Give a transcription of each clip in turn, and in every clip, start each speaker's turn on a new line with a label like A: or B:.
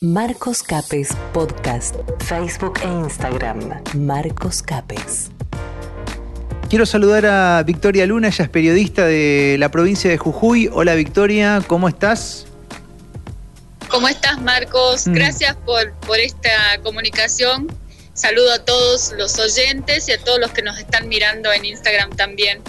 A: Marcos Capes Podcast, Facebook e Instagram. Marcos Capes.
B: Quiero saludar a Victoria Luna, ella es periodista de la provincia de Jujuy. Hola Victoria, ¿cómo estás?
C: ¿Cómo estás Marcos?
B: Mm.
C: Gracias por, por esta comunicación. Saludo a todos los oyentes y a todos los que nos están mirando en Instagram también.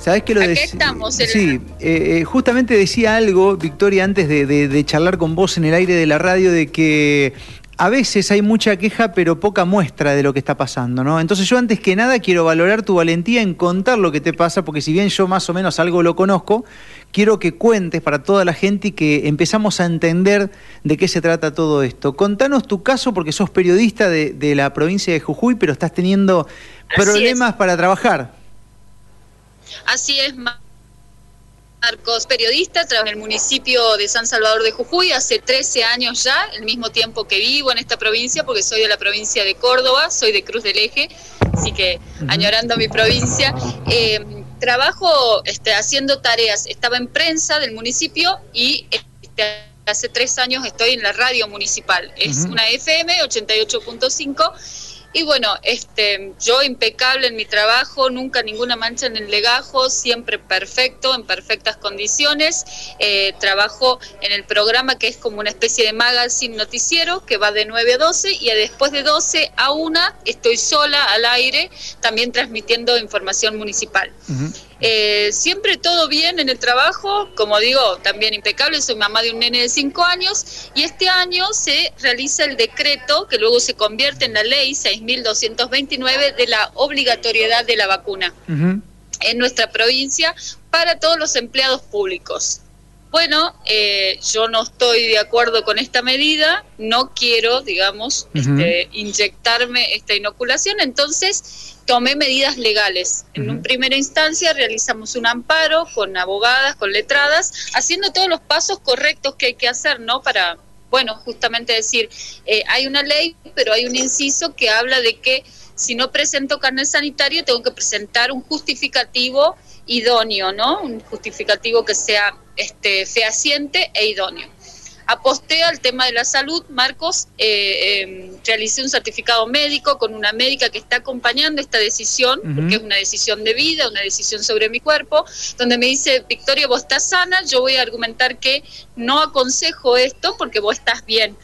B: ¿Sabés que lo dec-
C: estamos.
B: Sí, eh, eh, justamente decía algo, Victoria, antes de, de- de charlar con vos en el aire de la radio, de que a veces hay mucha queja, pero poca muestra de lo que está pasando, ¿no? Entonces yo antes que nada quiero valorar tu valentía en contar lo que te pasa, porque si bien yo más o menos algo lo conozco, quiero que cuentes para toda la gente y que empezamos a entender de qué se trata todo esto. Contanos tu caso, porque sos periodista de, de la provincia de Jujuy, pero estás teniendo
C: Así
B: problemas para trabajar.
C: Así es, Ma- Marcos, periodista, trabajo en el municipio de San Salvador de Jujuy hace 13 años ya, el mismo tiempo que vivo en esta provincia, porque soy de la provincia de Córdoba, soy de Cruz del Eje, así que añorando mi provincia. Eh, trabajo este, haciendo tareas, estaba en prensa del municipio y este, hace tres años estoy en la radio municipal, es una FM 88.5 y bueno, este, yo impecable en mi trabajo, nunca ninguna mancha en el legajo, siempre perfecto, en perfectas condiciones. Eh, trabajo en el programa que es como una especie de magazine noticiero que va de 9 a 12 y después de 12 a 1 estoy sola al aire, también transmitiendo información municipal. Eh, siempre todo bien en el trabajo, como digo, también impecable, soy mamá de un nene de 5 años y este año se realiza el decreto que luego se convierte en la ley 6.229 de la obligatoriedad de la vacuna en nuestra provincia para todos los empleados públicos. Bueno, eh, yo no estoy de acuerdo con esta medida, no quiero, digamos, este, inyectarme esta inoculación, entonces tomé medidas legales. En
B: Ujú.
C: un primera instancia realizamos un amparo con abogadas, con letradas, haciendo todos los pasos correctos que hay que hacer, ¿no? Para, bueno, justamente decir, eh, hay una ley, pero hay un inciso que habla de que si no presento carnet sanitario tengo que presentar un justificativo idóneo, ¿no? Un justificativo que sea este, fehaciente e idóneo. Aposté al tema de la salud, Marcos, eh, eh, realicé un certificado médico con una médica que está acompañando esta decisión, porque es una decisión de vida, una decisión sobre mi cuerpo, donde me dice, Victoria, vos estás sana, yo voy a argumentar que no aconsejo esto porque vos estás bien.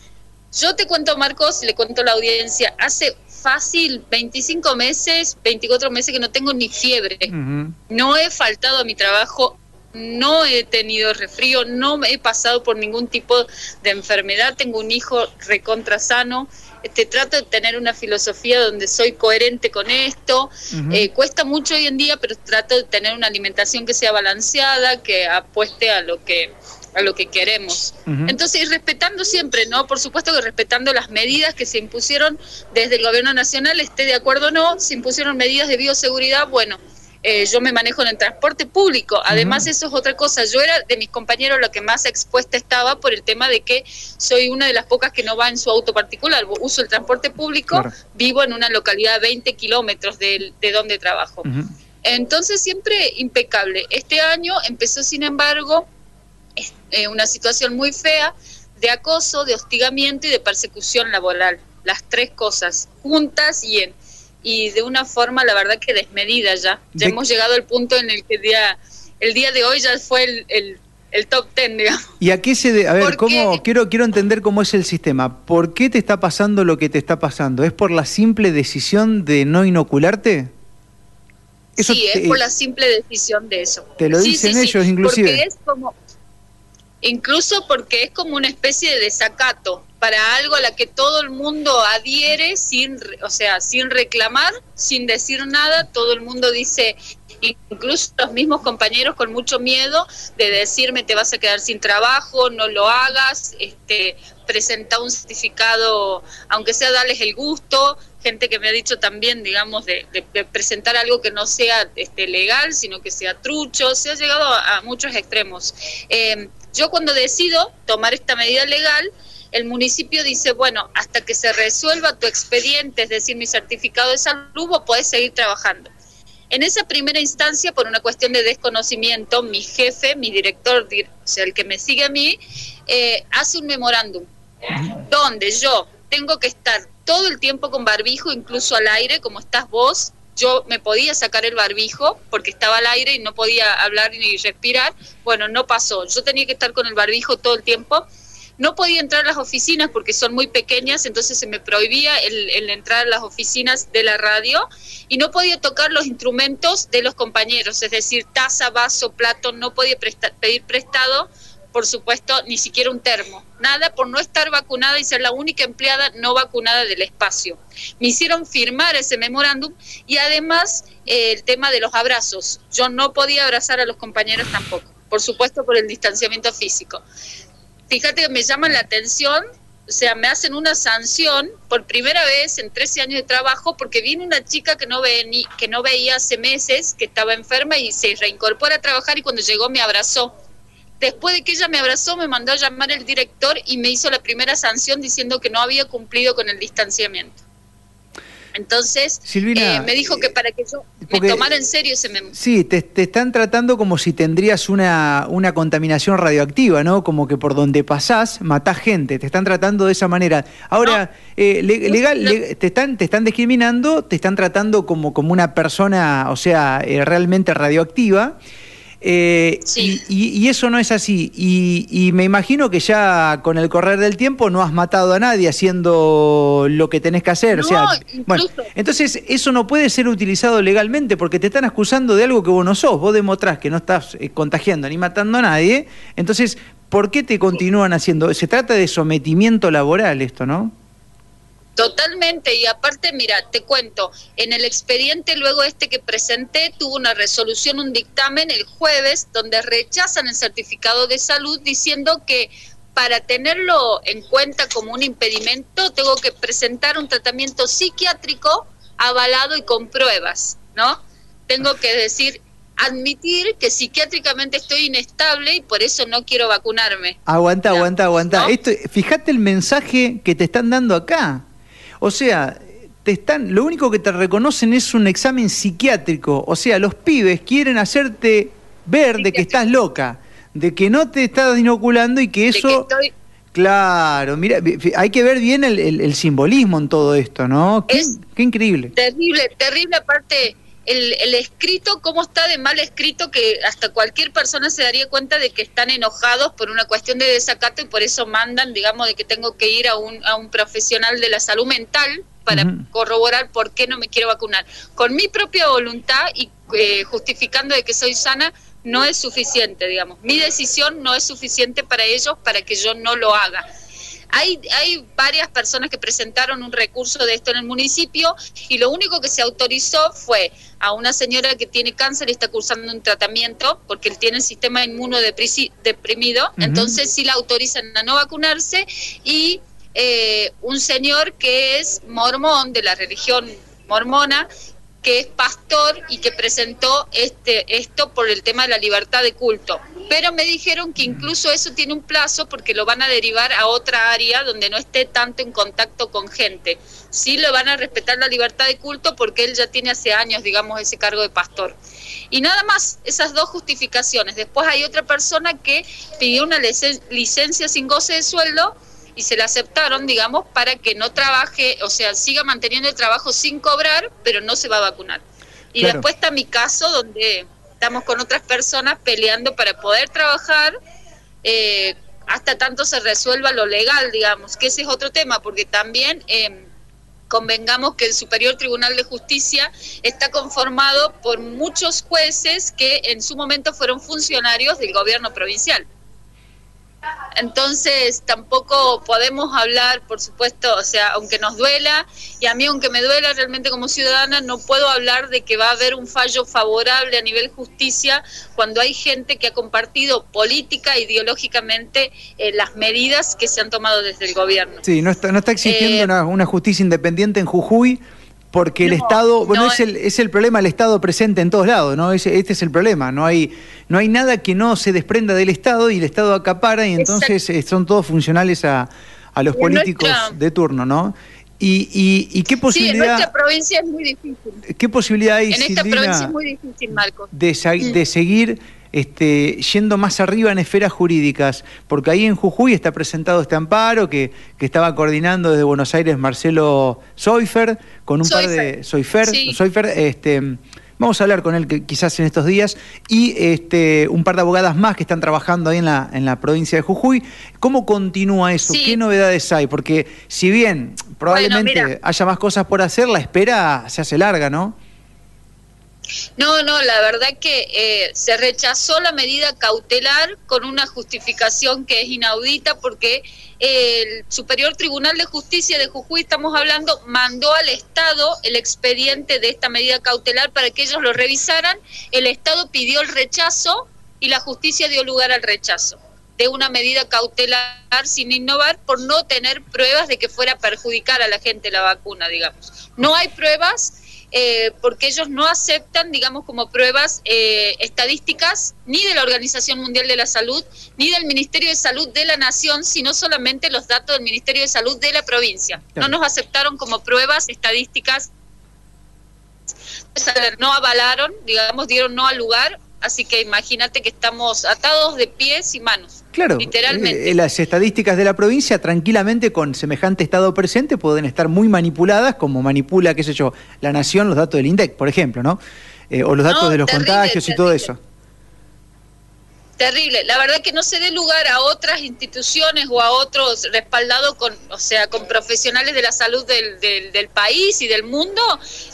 C: Yo te cuento, Marcos, le cuento a la audiencia, hace fácil 25 meses, 24 meses que no tengo ni fiebre. No he faltado a mi trabajo, no he tenido resfrío, no me he pasado por ningún tipo de enfermedad, tengo un hijo recontra sano. Este, trato de tener una filosofía donde soy coherente con esto. Eh, cuesta mucho hoy en día, pero trato de tener una alimentación que sea balanceada, que apueste a lo que a lo que queremos. Entonces, y respetando siempre, ¿no? Por supuesto que respetando las medidas que se impusieron desde el gobierno nacional, esté de acuerdo o no, se impusieron medidas de bioseguridad, bueno, eh, yo me manejo en el transporte público. Además, eso es otra cosa. Yo era de mis compañeros la que más expuesta estaba por el tema de que soy una de las pocas que no va en su auto particular. Uso el transporte público,
B: Claro.
C: vivo en una localidad a 20 kilómetros de, de donde trabajo. Entonces siempre impecable. Este año empezó, sin embargo, eh, una situación muy fea de acoso, de hostigamiento y de persecución laboral. Las tres cosas juntas y en y de una forma, la verdad que desmedida ya. Ya
B: De-
C: hemos llegado al punto en el que el día, el día de hoy ya fue el, el, el top ten, digamos.
B: ¿Y a qué se de, a ver,
C: ¿Por
B: cómo
C: qué?
B: quiero quiero entender cómo es el sistema? ¿Por qué te está pasando lo que te está pasando? ¿Es por la simple decisión de no inocularte? Eso
C: sí,
B: te-
C: es por la simple decisión de eso.
B: Te lo dicen
C: sí, sí,
B: ellos, inclusive.
C: Porque es como, incluso porque es como una especie de desacato para algo a la que todo el mundo adhiere sin, o sea, sin reclamar, sin decir nada, todo el mundo dice, incluso los mismos compañeros con mucho miedo de decirme te vas a quedar sin trabajo, no lo hagas, este, presenta un certificado, aunque sea darles el gusto, gente que me ha dicho también, digamos, de, presentar algo que no sea este, legal, sino que sea trucho, se ha llegado a, a muchos extremos. Eh, yo cuando decido tomar esta medida legal, el municipio dice, bueno, hasta que se resuelva tu expediente, es decir, mi certificado de salud, vos podés seguir trabajando. En esa primera instancia, por una cuestión de desconocimiento, mi jefe, mi director, di- o sea, el que me sigue a mí, eh, hace un memorándum donde yo tengo que estar todo el tiempo con barbijo, incluso al aire, como estás vos. Yo me podía sacar el barbijo porque estaba al aire y no podía hablar ni respirar. Bueno, no pasó. Yo tenía que estar con el barbijo todo el tiempo no podía entrar a las oficinas porque son muy pequeñas, entonces se me prohibía el, entrar a las oficinas de la radio y no podía tocar los instrumentos de los compañeros, es decir, taza, vaso, plato, no podía pedir prestado, por supuesto, ni siquiera un termo, nada por no estar vacunada y ser la única empleada no vacunada del espacio. Me hicieron firmar ese memorándum y además eh, el tema de los abrazos. Yo no podía abrazar a los compañeros tampoco, por supuesto por el distanciamiento físico fíjate que me llaman la atención, o sea, me hacen una sanción por primera vez en 13 años de trabajo porque vino una chica que no, que no veía hace meses, que estaba enferma y se reincorpora a trabajar y cuando llegó me abrazó. Después de que ella me abrazó, me mandó a llamar el director y me hizo la primera sanción diciendo que no había cumplido con el distanciamiento. Entonces, eh, me dijo que para que yo me tomara en serio ese memo.
B: Sí, te, están tratando como si tendrías una, una contaminación radioactiva, ¿no? Como que por donde pasás matás gente, te están tratando de esa manera. Ahora, eh, legal, te, están, te están discriminando, te están tratando como, como una persona, o sea, eh, realmente radioactiva. Eh, y, eso no es así. Y, me imagino que ya con el correr del tiempo no has matado a nadie haciendo lo que tenés que hacer. o sea, bueno, entonces eso no puede ser utilizado legalmente porque te están acusando de algo que vos no sos. Vos demostrás que no estás eh, contagiando ni matando a nadie. Entonces, ¿por qué te continúan haciendo? Se trata de sometimiento laboral esto, ¿no?
C: Totalmente, y aparte, mira, te cuento, en el expediente luego este que presenté tuvo una resolución, un dictamen el jueves donde rechazan el certificado de salud diciendo que para tenerlo en cuenta como un impedimento tengo que presentar un tratamiento psiquiátrico avalado y con pruebas, ¿no? Tengo que decir, admitir que psiquiátricamente estoy inestable y por eso no quiero vacunarme.
B: Aguanta, aguanta, aguanta. Esto, fíjate el mensaje que te están dando acá. O sea, te están, lo único que te reconocen es un examen psiquiátrico. O sea, los pibes quieren hacerte ver de que estás loca, de que no te estás inoculando y que eso... Claro, mira, hay que ver bien el, simbolismo en todo esto, ¿no? Qué, qué increíble.
C: Terrible, terrible aparte el, escrito, cómo está de mal escrito, que hasta cualquier persona se daría cuenta de que están enojados por una cuestión de desacato y por eso mandan, digamos, de que tengo que ir a un, a un profesional de la salud mental para corroborar por qué no me quiero vacunar. Con mi propia voluntad y eh, justificando de que soy sana, no es suficiente, digamos. Mi decisión no es suficiente para ellos para que yo no lo haga. Hay, hay varias personas que presentaron un recurso de esto en el municipio y lo único que se autorizó fue a una señora que tiene cáncer y está cursando un tratamiento porque él tiene el sistema inmunodeprimido, entonces sí la autorizan a no vacunarse y eh, un señor que es mormón de la religión mormona que es pastor y que presentó este esto por el tema de la libertad de culto. Pero me dijeron que incluso eso tiene un plazo porque lo van a derivar a otra área donde no esté tanto en contacto con gente. Sí le van a respetar la libertad de culto porque él ya tiene hace años, digamos, ese cargo de pastor. Y nada más, esas dos justificaciones. Después hay otra persona que pidió una licencia sin goce de sueldo y se la aceptaron, digamos, para que no trabaje, o sea, siga manteniendo el trabajo sin cobrar, pero no se va a vacunar. Y después está mi caso, donde estamos con otras personas peleando para poder trabajar eh, hasta tanto se resuelva lo legal, digamos, que ese es otro tema, porque también eh, convengamos que el Superior Tribunal de Justicia está conformado por muchos jueces que en su momento fueron funcionarios del gobierno provincial. Entonces tampoco podemos hablar, por supuesto, o sea, aunque nos duela, y a mí aunque me duela realmente como ciudadana, no puedo hablar de que va a haber un fallo favorable a nivel justicia cuando hay gente que ha compartido política, ideológicamente, eh, las medidas que se han tomado desde el gobierno.
B: Sí, no está, no está exigiendo eh, una justicia independiente en Jujuy porque el Estado, bueno, es, el, es el problema, el Estado presente en todos lados, ¿no? este es el problema, no hay, no hay nada que no se desprenda del Estado y el Estado acapara y entonces eh, son todos funcionales a, a los políticos de turno, ¿no? Y, y, y, qué posibilidad... Sí, en
C: nuestra provincia es muy difícil.
B: ¿Qué posibilidad hay,
C: En esta provincia es muy difícil, Marcos.
B: De, de seguir este, yendo más arriba en esferas jurídicas, porque ahí en Jujuy está presentado este amparo que, que estaba coordinando desde Buenos Aires Marcelo Soifer, con un par de... Soifer, Soifer este, Vamos a hablar con él quizás en estos días y este, un par de abogadas más que están trabajando ahí en la, en la provincia de Jujuy. ¿Cómo continúa eso? ¿Qué novedades hay? Porque si bien probablemente haya más cosas por hacer, la espera se hace larga, ¿no?
C: No, no, la verdad que eh, se rechazó la medida cautelar con una justificación que es inaudita porque el Superior Tribunal de Justicia de Jujuy, estamos hablando, mandó al Estado el expediente de esta medida cautelar para que ellos lo revisaran. El Estado pidió el rechazo y la justicia dio lugar al rechazo de una medida cautelar sin innovar por no tener pruebas de que fuera a perjudicar a la gente la vacuna, digamos. No hay pruebas eh, porque ellos no aceptan, digamos, como pruebas eh, estadísticas ni de la Organización Mundial de la Salud, ni del Ministerio de Salud de la Nación, sino solamente los datos del Ministerio de Salud de la provincia. No nos aceptaron como pruebas estadísticas, no avalaron, digamos, dieron no al lugar Así que imagínate que estamos atados de pies y manos.
B: Claro, literalmente. Eh, las estadísticas de la provincia tranquilamente con semejante estado presente pueden estar muy manipuladas, como manipula, qué sé yo, la nación, los datos del INDEC, por ejemplo, ¿no? Eh, o los datos de los contagios y todo eso.
C: Terrible. La verdad que no se dé lugar a otras instituciones o a otros respaldados con, o sea, con profesionales de la salud del, del, país y del mundo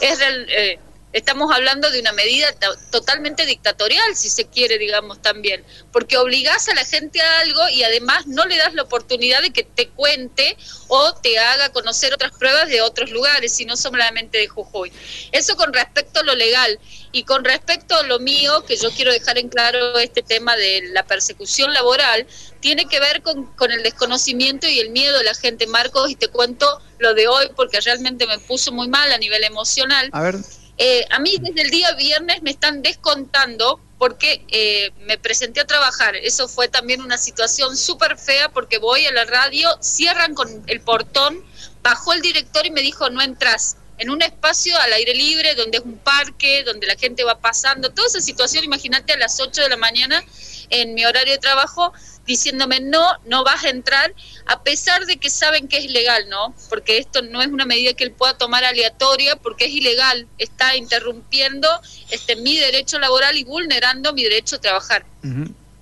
C: es eh, Estamos hablando de una medida totalmente dictatorial, si se quiere, digamos, también, porque obligás a la gente a algo y además no le das la oportunidad de que te cuente o te haga conocer otras pruebas de otros lugares, sino solamente de Jujuy. Eso con respecto a lo legal. Y con respecto a lo mío, que yo quiero dejar en claro este tema de la persecución laboral, tiene que ver con, con el desconocimiento y el miedo de la gente. Marcos, y te cuento lo de hoy porque realmente me puso muy mal a nivel emocional.
B: A ver.
C: Eh, a mí desde el día viernes me están descontando porque eh, me presenté a trabajar. Eso fue también una situación súper fea porque voy a la radio, cierran con el portón, bajó el director y me dijo, no entras en un espacio al aire libre, donde es un parque, donde la gente va pasando, toda esa situación, imagínate a las 8 de la mañana en mi horario de trabajo, diciéndome no, no vas a entrar, a pesar de que saben que es ilegal, ¿no? Porque esto no es una medida que él pueda tomar aleatoria, porque es ilegal, está interrumpiendo este, mi derecho laboral y vulnerando mi derecho a trabajar.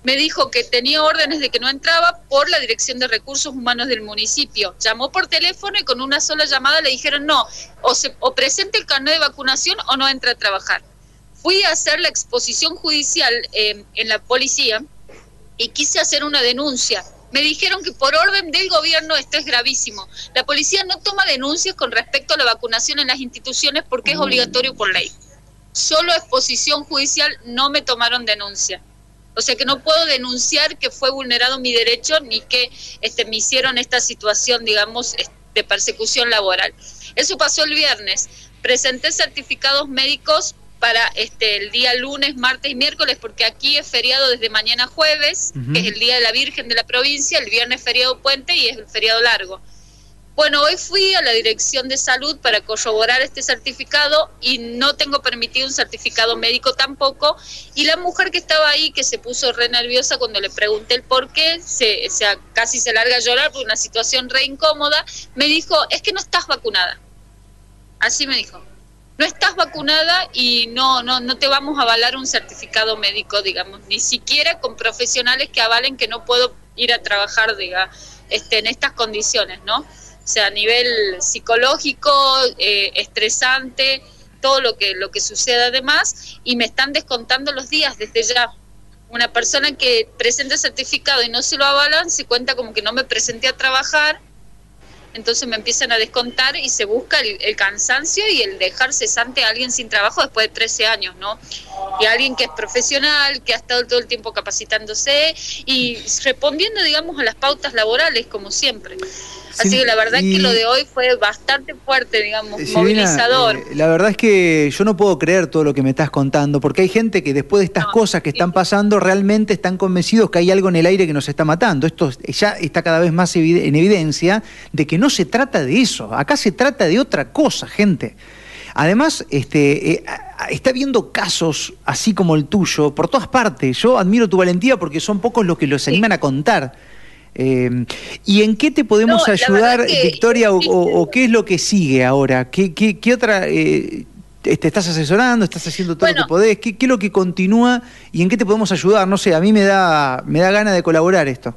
C: Me dijo que tenía órdenes de que no entraba por la Dirección de Recursos Humanos del municipio. Llamó por teléfono y con una sola llamada le dijeron no, o, se, o presente el carnet de vacunación o no entra a trabajar. Fui a hacer la exposición judicial eh, en la policía y quise hacer una denuncia. Me dijeron que por orden del gobierno esto es gravísimo. La policía no toma denuncias con respecto a la vacunación en las instituciones porque es obligatorio por ley. Solo exposición judicial no me tomaron denuncia. O sea que no puedo denunciar que fue vulnerado mi derecho ni que este, me hicieron esta situación, digamos, de persecución laboral. Eso pasó el viernes. Presenté certificados médicos para este el día lunes, martes y miércoles, porque aquí es feriado desde mañana jueves, que es el día de la Virgen de la provincia, el viernes feriado puente y es el feriado largo. Bueno, hoy fui a la Dirección de Salud para corroborar este certificado y no tengo permitido un certificado médico tampoco. Y la mujer que estaba ahí, que se puso re nerviosa cuando le pregunté el por qué, se, se casi se larga a llorar por una situación re incómoda, me dijo, es que no estás vacunada. Así me dijo no estás vacunada y no, no, no te vamos a avalar un certificado médico, digamos, ni siquiera con profesionales que avalen que no puedo ir a trabajar, diga, este, en estas condiciones, ¿no? O sea, a nivel psicológico, eh, estresante, todo lo que, lo que suceda además, y me están descontando los días desde ya. Una persona que presenta certificado y no se lo avalan, se cuenta como que no me presenté a trabajar, entonces me empiezan a descontar y se busca el, cansancio y el dejar cesante a alguien sin trabajo después de 13 años, ¿no? Y alguien que es profesional, que ha estado todo el tiempo capacitándose y respondiendo, digamos, a las pautas laborales, como siempre. Así que la verdad es que lo de hoy fue bastante fuerte, digamos, eh, movilizador.
B: Eh, la verdad es que yo no puedo creer todo lo que me estás contando, porque hay gente que después de estas cosas que están pasando realmente están convencidos que hay algo en el aire que nos está matando. Esto ya está cada vez más en evidencia de que no se trata de eso, acá se trata de otra cosa, gente. Además, este, eh, está viendo casos así como el tuyo por todas partes. Yo admiro tu valentía porque son pocos los que los animan a contar. Eh, ¿Y en qué te podemos ayudar, Victoria, o, qué es lo que sigue ahora? ¿Qué, qué, otra... Eh, te estás asesorando, estás haciendo todo lo que podés, ¿Qué, ¿qué, es lo que continúa y en qué te podemos ayudar? No sé, a mí me da, me da ganas de colaborar esto.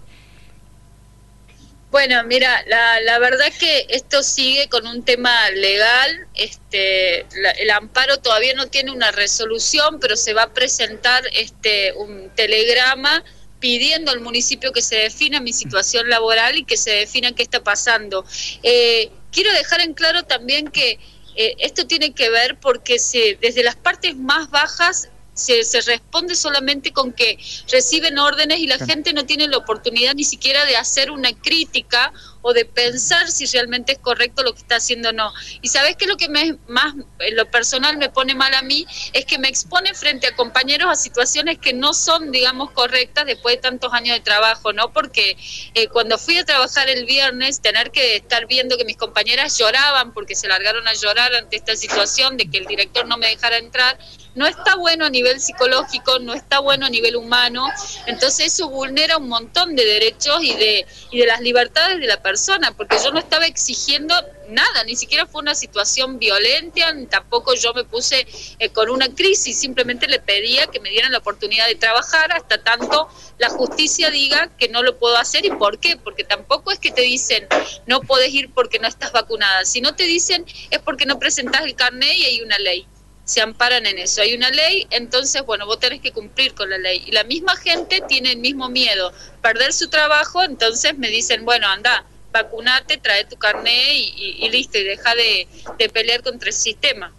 C: Bueno, mira, la, la verdad que esto sigue con un tema legal. Este, el amparo todavía no tiene una resolución, pero se va a presentar este un telegrama pidiendo al municipio que se defina mi situación laboral y que se defina qué está pasando. Eh, quiero dejar en claro también que eh, esto tiene que ver porque se, desde las partes más bajas se, se, responde solamente con que reciben órdenes y la gente no tiene la oportunidad ni siquiera de hacer una crítica o de pensar si realmente es correcto lo que está haciendo o no. Y sabes que lo que me, más, en lo personal me pone mal a mí es que me expone frente a compañeros a situaciones que no son, digamos, correctas después de tantos años de trabajo, ¿no? Porque eh, cuando fui a trabajar el viernes, tener que estar viendo que mis compañeras lloraban porque se largaron a llorar ante esta situación de que el director no me dejara entrar, no está bueno a nivel psicológico, no está bueno a nivel humano, entonces eso vulnera un montón de derechos y de, y de las libertades de la persona, porque yo no estaba exigiendo nada, ni siquiera fue una situación violenta, tampoco yo me puse eh, con una crisis, simplemente le pedía que me dieran la oportunidad de trabajar hasta tanto la justicia diga que no lo puedo hacer. Y por qué, porque tampoco es que te dicen no puedes ir porque no estás vacunada, si no te dicen es porque no presentas el carnet y hay una ley se amparan en eso. Hay una ley, entonces, bueno, vos tenés que cumplir con la ley. Y la misma gente tiene el mismo miedo, perder su trabajo, entonces me dicen, bueno, anda, vacunate, trae tu carnet y, listo, y deja de, de pelear contra el sistema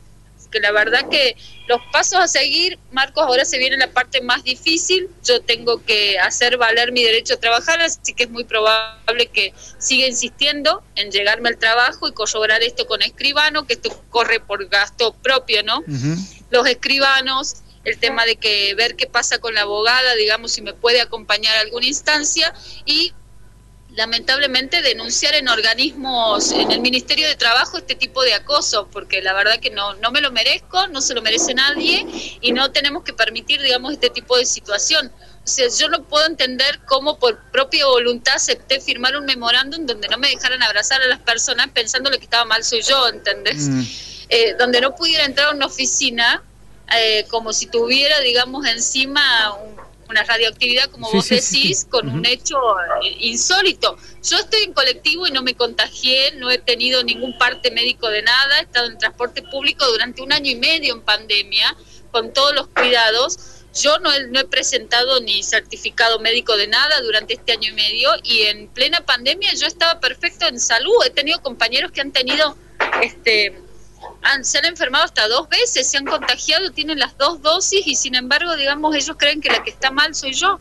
C: que la verdad que los pasos a seguir, Marcos, ahora se viene la parte más difícil, yo tengo que hacer valer mi derecho a trabajar, así que es muy probable que siga insistiendo en llegarme al trabajo y corroborar esto con escribano, que esto corre por gasto propio, ¿no? Los escribanos, el tema de que ver qué pasa con la abogada, digamos, si me puede acompañar a alguna instancia y lamentablemente denunciar en organismos, en el Ministerio de Trabajo, este tipo de acoso, porque la verdad que no, no me lo merezco, no se lo merece nadie y no tenemos que permitir, digamos, este tipo de situación. O sea, yo no puedo entender cómo por propia voluntad acepté firmar un memorándum donde no me dejaran abrazar a las personas pensando lo que estaba mal soy yo, ¿entendés? Mm. Eh, donde no pudiera entrar a una oficina eh, como si tuviera, digamos, encima un, una radioactividad, como vos decís, con un hecho eh, insólito. Yo estoy en colectivo y no me contagié, no he tenido ningún parte médico de nada, he estado en transporte público durante un año y medio en pandemia, con todos los cuidados. Yo no he, no he presentado ni certificado médico de nada durante este año y medio y en plena pandemia yo estaba perfecto en salud. He tenido compañeros que han tenido este se han enfermado hasta dos veces, se han contagiado, tienen las dos dosis y sin embargo, digamos, ellos creen que la que está mal soy yo.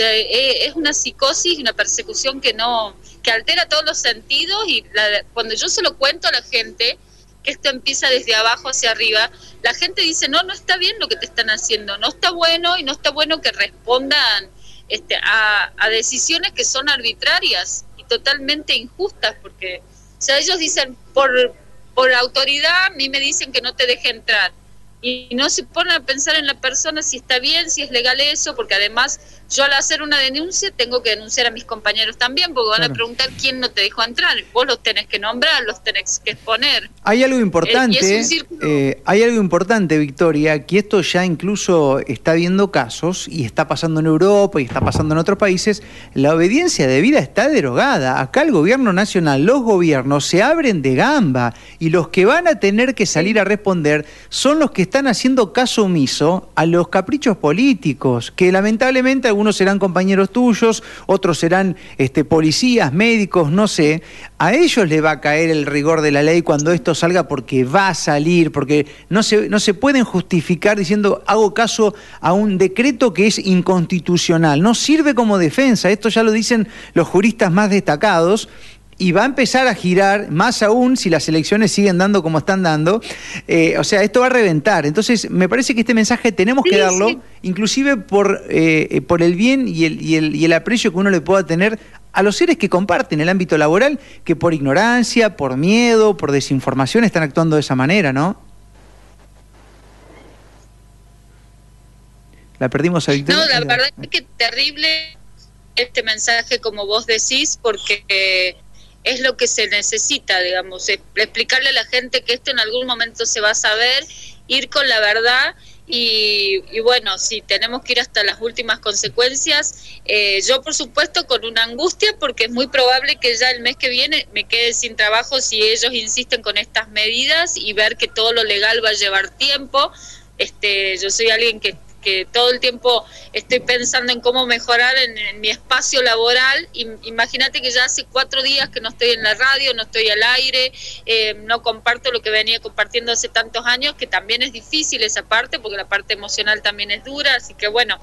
C: E, es una psicosis, una persecución que no, que altera todos los sentidos y cuando yo se lo cuento a la gente, que esto empieza desde abajo hacia arriba, la gente dice, no, no está bien lo que te están haciendo, no está bueno y no está bueno que respondan este, a, a decisiones que son arbitrarias y totalmente injustas, porque, o sea, ellos dicen, por por autoridad a mí me dicen que no te deje entrar. Y no se ponen a pensar en la persona si está bien, si es legal eso, porque además yo al hacer una denuncia tengo que denunciar a mis compañeros también, porque van a preguntar quién no te dejó entrar. Vos los tenés que nombrar, los tenés que exponer.
B: Hay algo importante, eh, hay algo importante, Victoria, que esto ya incluso está viendo casos y está pasando en Europa y está pasando en otros países. La obediencia de vida está derogada. Acá el gobierno nacional, los gobiernos se abren de gamba y los que van a tener que salir a responder son los que están haciendo caso omiso a los caprichos políticos, que lamentablemente algunos serán compañeros tuyos, otros serán este, policías, médicos, no sé. A ellos le va a caer el rigor de la ley cuando esto salga porque va a salir, porque no se, no se pueden justificar diciendo hago caso a un decreto que es inconstitucional. No sirve como defensa, esto ya lo dicen los juristas más destacados y va a empezar a girar, más aún si las elecciones siguen dando como están dando. Eh, o sea, esto va a reventar. Entonces, me parece que este mensaje tenemos que darlo, inclusive por, eh, por el bien y el, y, el, y el aprecio que uno le pueda tener a los seres que comparten el ámbito laboral, que por ignorancia, por miedo, por desinformación están actuando de esa manera, ¿no? ¿La perdimos a Victoria?
C: No, la verdad es que terrible este mensaje, como vos decís, porque es lo que se necesita, digamos, explicarle a la gente que esto en algún momento se va a saber, ir con la verdad y, bueno, si tenemos que ir hasta las últimas consecuencias, eh, yo por supuesto con una angustia porque es muy probable que ya el mes que viene me quede sin trabajo si ellos insisten con estas medidas y ver que todo lo legal va a llevar tiempo. Este, yo soy alguien que que todo el tiempo estoy pensando en cómo mejorar en, mi espacio laboral. Imagínate que ya hace cuatro días que no estoy en la radio, no estoy al aire, eh, no comparto lo que venía compartiendo hace tantos años, que también es difícil esa parte, porque la parte emocional también es dura, así que bueno.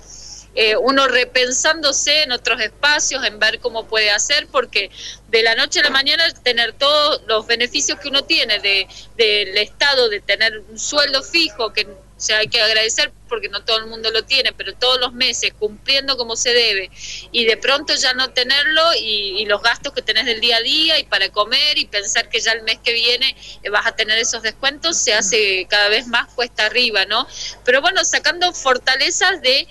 C: Eh, uno repensándose en otros espacios, en ver cómo puede hacer, porque de la noche a la mañana tener todos los beneficios que uno tiene de, del Estado, de tener un sueldo fijo, que o sea, hay que agradecer porque no todo el mundo lo tiene, pero todos los meses cumpliendo como se debe y de pronto ya no tenerlo y, los gastos que tenés del día a día y para comer y pensar que ya el mes que viene eh, vas a tener esos descuentos se hace cada vez más cuesta arriba, ¿no? Pero bueno, sacando fortalezas de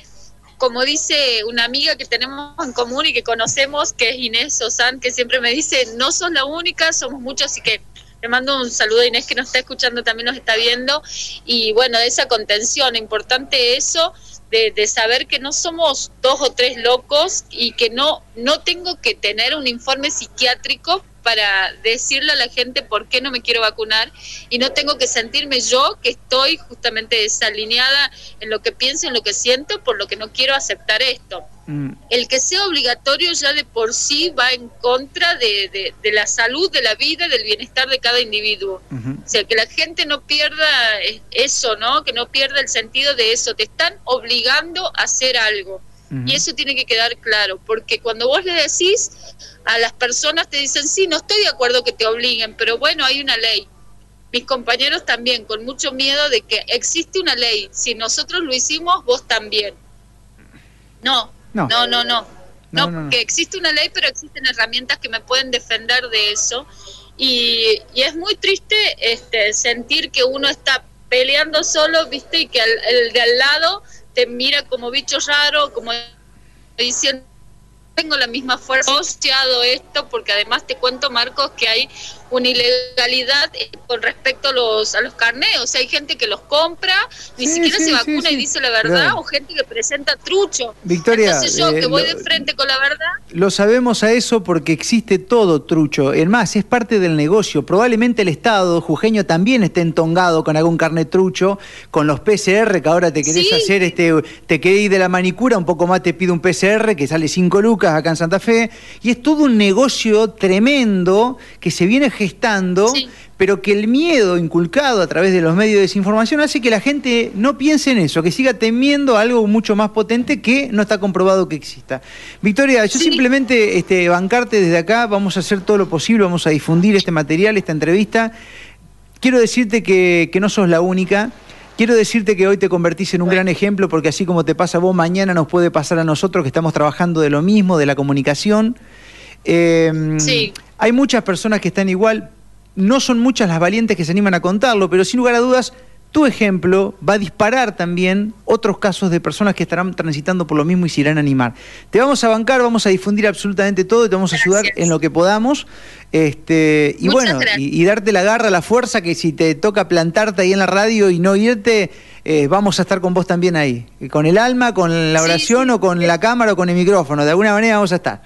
C: como dice una amiga que tenemos en común y que conocemos, que es Inés Osan, que siempre me dice, no sos la única, somos muchos, y que le mando un saludo a Inés que nos está escuchando, también nos está viendo. Y bueno, esa contención, importante eso, de, de, saber que no somos dos o tres locos y que no, no tengo que tener un informe psiquiátrico para decirle a la gente por qué no me quiero vacunar y no tengo que sentirme yo que estoy justamente desalineada en lo que pienso, en lo que siento, por lo que no quiero aceptar esto. Mm. El que sea obligatorio ya de por sí va en contra de, la salud, de la vida, del bienestar de cada individuo. O sea, que la gente no pierda eso, ¿no? Que no pierda el sentido de eso. Te están obligando a hacer algo. Y eso tiene que quedar claro, porque cuando vos le decís a las personas, te dicen, sí, no estoy de acuerdo que te obliguen, pero bueno, hay una ley. Mis compañeros también, con mucho miedo de que existe una ley. Si nosotros lo hicimos, vos también. No, no, no, no. No, no, que existe una ley, pero existen herramientas que me pueden defender de eso. Y, y es muy triste este, sentir que uno está peleando solo, viste, y que el de al lado te mira como bicho raro, como diciendo tengo la misma fuerza asociado esto porque además te cuento Marcos que hay una ilegalidad eh, con respecto a los a los carneos, o sea, hay gente que los compra, ni siquiera se vacuna y dice la verdad, o gente que presenta trucho.
B: Victoria,
C: entonces yo que eh, voy de frente con la verdad.
B: Lo sabemos a eso porque existe todo trucho. Es más, es parte del negocio. Probablemente el Estado jujeño también esté entongado con algún carnet trucho, con los PCR que ahora te querés hacer, este, te querés ir de la manicura, un poco más te pide un PCR que sale 5 lucas acá en Santa Fe, y es todo un negocio tremendo que se viene gestando, pero que el miedo inculcado a través de los medios de desinformación hace que la gente no piense en eso, que siga temiendo algo mucho más potente que no está comprobado que exista. Victoria, yo simplemente este, bancarte desde acá, vamos a hacer todo lo posible, vamos a difundir este material, esta entrevista. Quiero decirte que, que no sos la única. Quiero decirte que hoy te convertís en un gran ejemplo porque así como te pasa a vos, mañana nos puede pasar a nosotros que estamos trabajando de lo mismo, de la comunicación. Em, sí. Hay muchas personas que están igual, no son muchas las valientes que se animan a contarlo, pero sin lugar a dudas tu ejemplo va a disparar también otros casos de personas que estarán transitando por lo mismo y se irán a animar. Te vamos a bancar, vamos a difundir absolutamente todo y te vamos a ayudar en lo que podamos. Este, y bueno, y, darte la garra, la fuerza que si te toca plantarte ahí en la radio y no irte, eh, vamos a estar con vos también ahí. Con el alma, con la oración o con la cámara o con el micrófono. De alguna manera vamos a estar.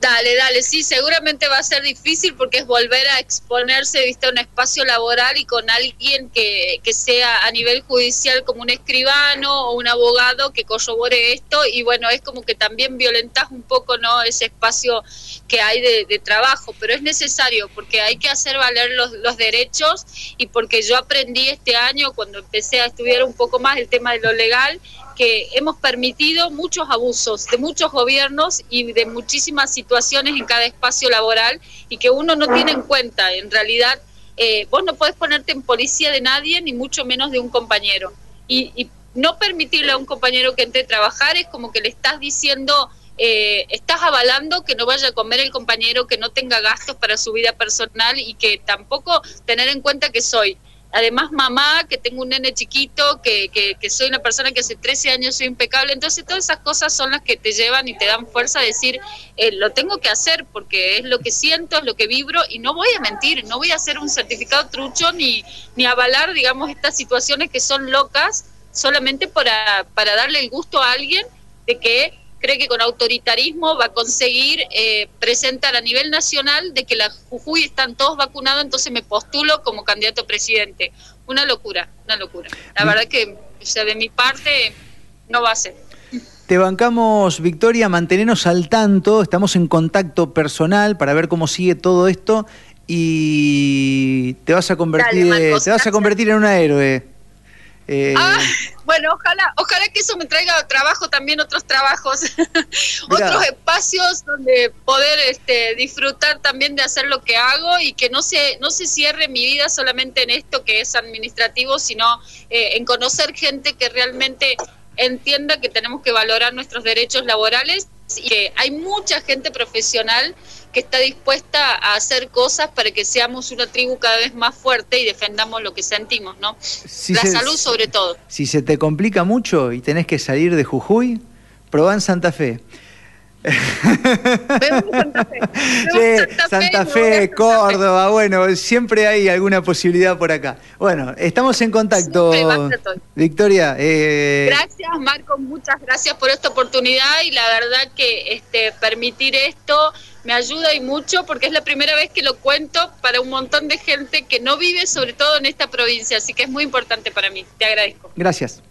C: Dale, dale, sí, seguramente va a ser difícil porque es volver a exponerse, viste, a un espacio laboral y con alguien que, que sea a nivel judicial como un escribano o un abogado que corrobore esto y bueno, es como que también violentas un poco, ¿no? Ese espacio que hay de, de trabajo, pero es necesario porque hay que hacer valer los, los derechos y porque yo aprendí este año cuando empecé a estudiar un poco más el tema de lo legal, que hemos permitido muchos abusos de muchos gobiernos y de muchísimas situaciones en cada espacio laboral y que uno no tiene en cuenta. En realidad, eh, vos no podés ponerte en policía de nadie, ni mucho menos de un compañero. Y, no permitirle a un compañero que entre a trabajar es como que le estás diciendo, eh, estás avalando que no vaya a comer el compañero, que no tenga gastos para su vida personal y que tampoco tener en cuenta que soy además mamá, que tengo un nene chiquito, que, que, soy una persona que hace 13 años soy impecable, entonces todas esas cosas son las que te llevan y te dan fuerza a decir, eh, lo tengo que hacer porque es lo que siento, es lo que vibro y no voy a mentir, no voy a hacer un certificado trucho ni, ni avalar, digamos, estas situaciones que son locas solamente para, para darle el gusto a alguien de que cree que con autoritarismo va a conseguir eh, presentar a nivel nacional de que la Jujuy están todos vacunados, entonces me postulo como candidato a presidente. Una locura, una locura. La verdad que, o sea, de mi parte, no va a ser.
B: Te bancamos, Victoria, mantenernos al tanto, estamos en contacto personal para ver cómo sigue todo esto y te vas a convertir, te vas a convertir en un héroe.
C: Eh, ah, bueno, ojalá, ojalá que eso me traiga trabajo también, otros trabajos, otros espacios donde poder este, disfrutar también de hacer lo que hago y que no se, no se cierre mi vida solamente en esto que es administrativo, sino eh, en conocer gente que realmente entienda que tenemos que valorar nuestros derechos laborales y que hay mucha gente profesional que está dispuesta a hacer cosas para que seamos una tribu cada vez más fuerte y defendamos lo que sentimos, ¿no? la salud sobre todo.
B: Si se te complica mucho y tenés que salir de Jujuy, probá en Santa Fe. Santa Fe, Santa Fe, Córdoba, bueno, siempre hay alguna posibilidad por acá. Bueno, estamos en contacto. Victoria.
C: Eh... Gracias, Marco, muchas gracias por esta oportunidad y la verdad que este, permitir esto me ayuda y mucho porque es la primera vez que lo cuento para un montón de gente que no vive sobre todo en esta provincia, así que es muy importante para mí. Te agradezco.
B: Gracias.